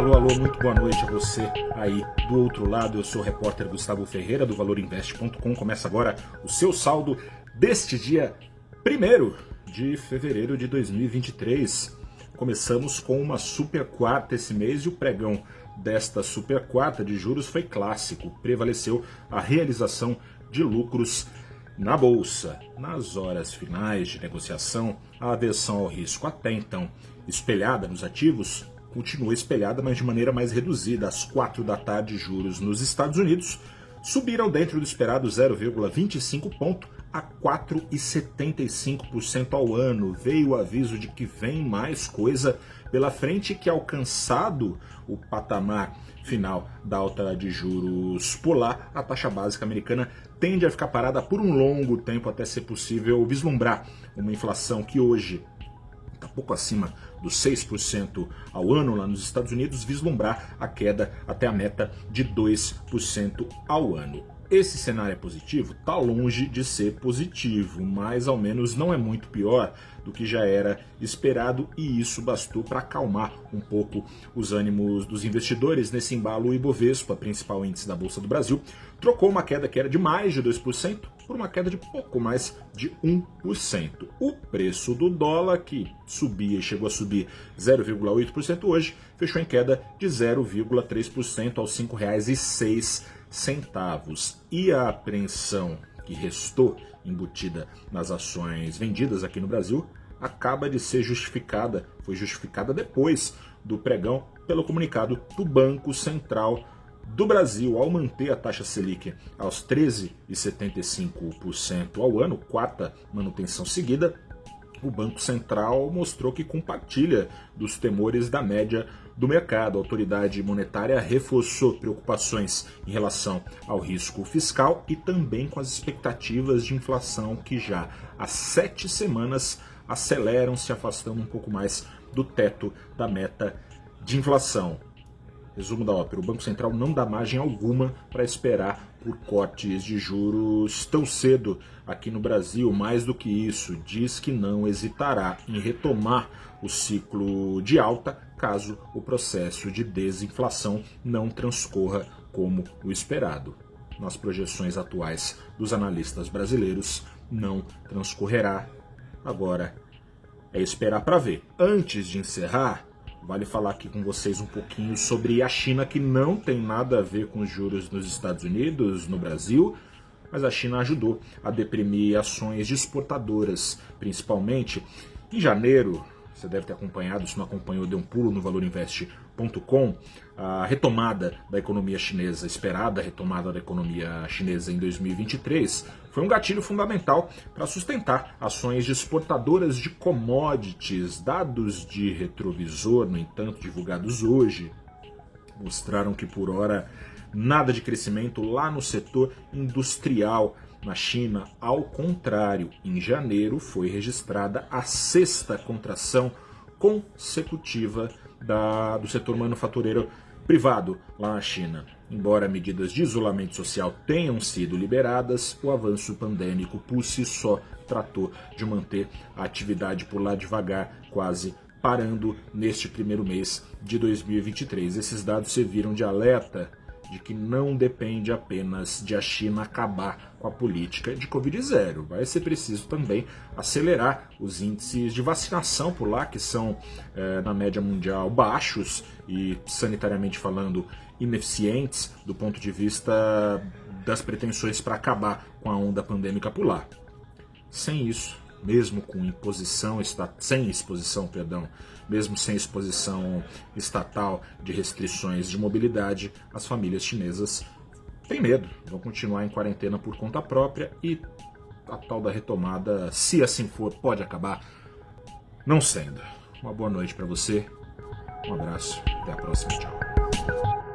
Alô, alô, muito boa noite a você aí do outro lado. Eu sou o repórter Gustavo Ferreira do ValorInvest.com. Começa agora o seu saldo deste dia 1 de fevereiro de 2023. Começamos com uma super quarta esse mês e o pregão desta super quarta de juros foi clássico. Prevaleceu a realização de lucros na bolsa. Nas horas finais de negociação, a aversão ao risco até então espelhada nos ativos continua espelhada, mas de maneira mais reduzida. Às quatro da tarde, juros nos Estados Unidos subiram dentro do esperado 0,25 ponto a 4,75% ao ano. Veio o aviso de que vem mais coisa pela frente que alcançado o patamar final da alta de juros polar, a taxa básica americana tende a ficar parada por um longo tempo até ser possível vislumbrar uma inflação que hoje pouco acima dos 6% ao ano lá nos Estados Unidos, vislumbrar a queda até a meta de 2% ao ano. Esse cenário é positivo? Está longe de ser positivo, mas ao menos não é muito pior do que já era esperado e isso bastou para acalmar um pouco os ânimos dos investidores nesse embalo. O Ibovespa, principal índice da Bolsa do Brasil, trocou uma queda que era de mais de 2% por uma queda de pouco mais de 1%. O preço do dólar, que subia e chegou a subir 0,8% hoje, fechou em queda de 0,3% aos R$ 5,06 centavos. E a apreensão que restou embutida nas ações vendidas aqui no Brasil acaba de ser justificada, foi justificada depois do pregão pelo comunicado do Banco Central do Brasil ao manter a taxa Selic aos 13,75% ao ano, quarta manutenção seguida, o Banco Central mostrou que compartilha dos temores da média do mercado. A autoridade monetária reforçou preocupações em relação ao risco fiscal e também com as expectativas de inflação que já há sete semanas aceleram, se afastando um pouco mais do teto da meta de inflação. Resumo da ópera: o Banco Central não dá margem alguma para esperar por cortes de juros tão cedo aqui no Brasil. Mais do que isso, diz que não hesitará em retomar o ciclo de alta caso o processo de desinflação não transcorra como o esperado. Nas projeções atuais dos analistas brasileiros, não transcorrerá. Agora é esperar para ver. Antes de encerrar, Vale falar aqui com vocês um pouquinho sobre a China, que não tem nada a ver com os juros nos Estados Unidos, no Brasil, mas a China ajudou a deprimir ações de exportadoras, principalmente em janeiro. Você deve ter acompanhado, se não acompanhou, dê um pulo no A retomada da economia chinesa, esperada retomada da economia chinesa em 2023, foi um gatilho fundamental para sustentar ações de exportadoras de commodities. Dados de retrovisor, no entanto, divulgados hoje, mostraram que por hora nada de crescimento lá no setor industrial na China. Ao contrário, em janeiro foi registrada a sexta contração consecutiva da, do setor manufatureiro privado lá na China. Embora medidas de isolamento social tenham sido liberadas, o avanço pandêmico por si só tratou de manter a atividade por lá devagar, quase parando neste primeiro mês de 2023. Esses dados serviram de alerta de que não depende apenas de a China acabar com a política de Covid-0. Vai ser preciso também acelerar os índices de vacinação por lá, que são, é, na média mundial, baixos e, sanitariamente falando, ineficientes do ponto de vista das pretensões para acabar com a onda pandêmica por lá. Sem isso, mesmo com imposição sem exposição, perdão, mesmo sem exposição estatal de restrições de mobilidade, as famílias chinesas têm medo, vão continuar em quarentena por conta própria e a tal da retomada, se assim for, pode acabar não sendo. Uma boa noite para você, um abraço, até a próxima, tchau.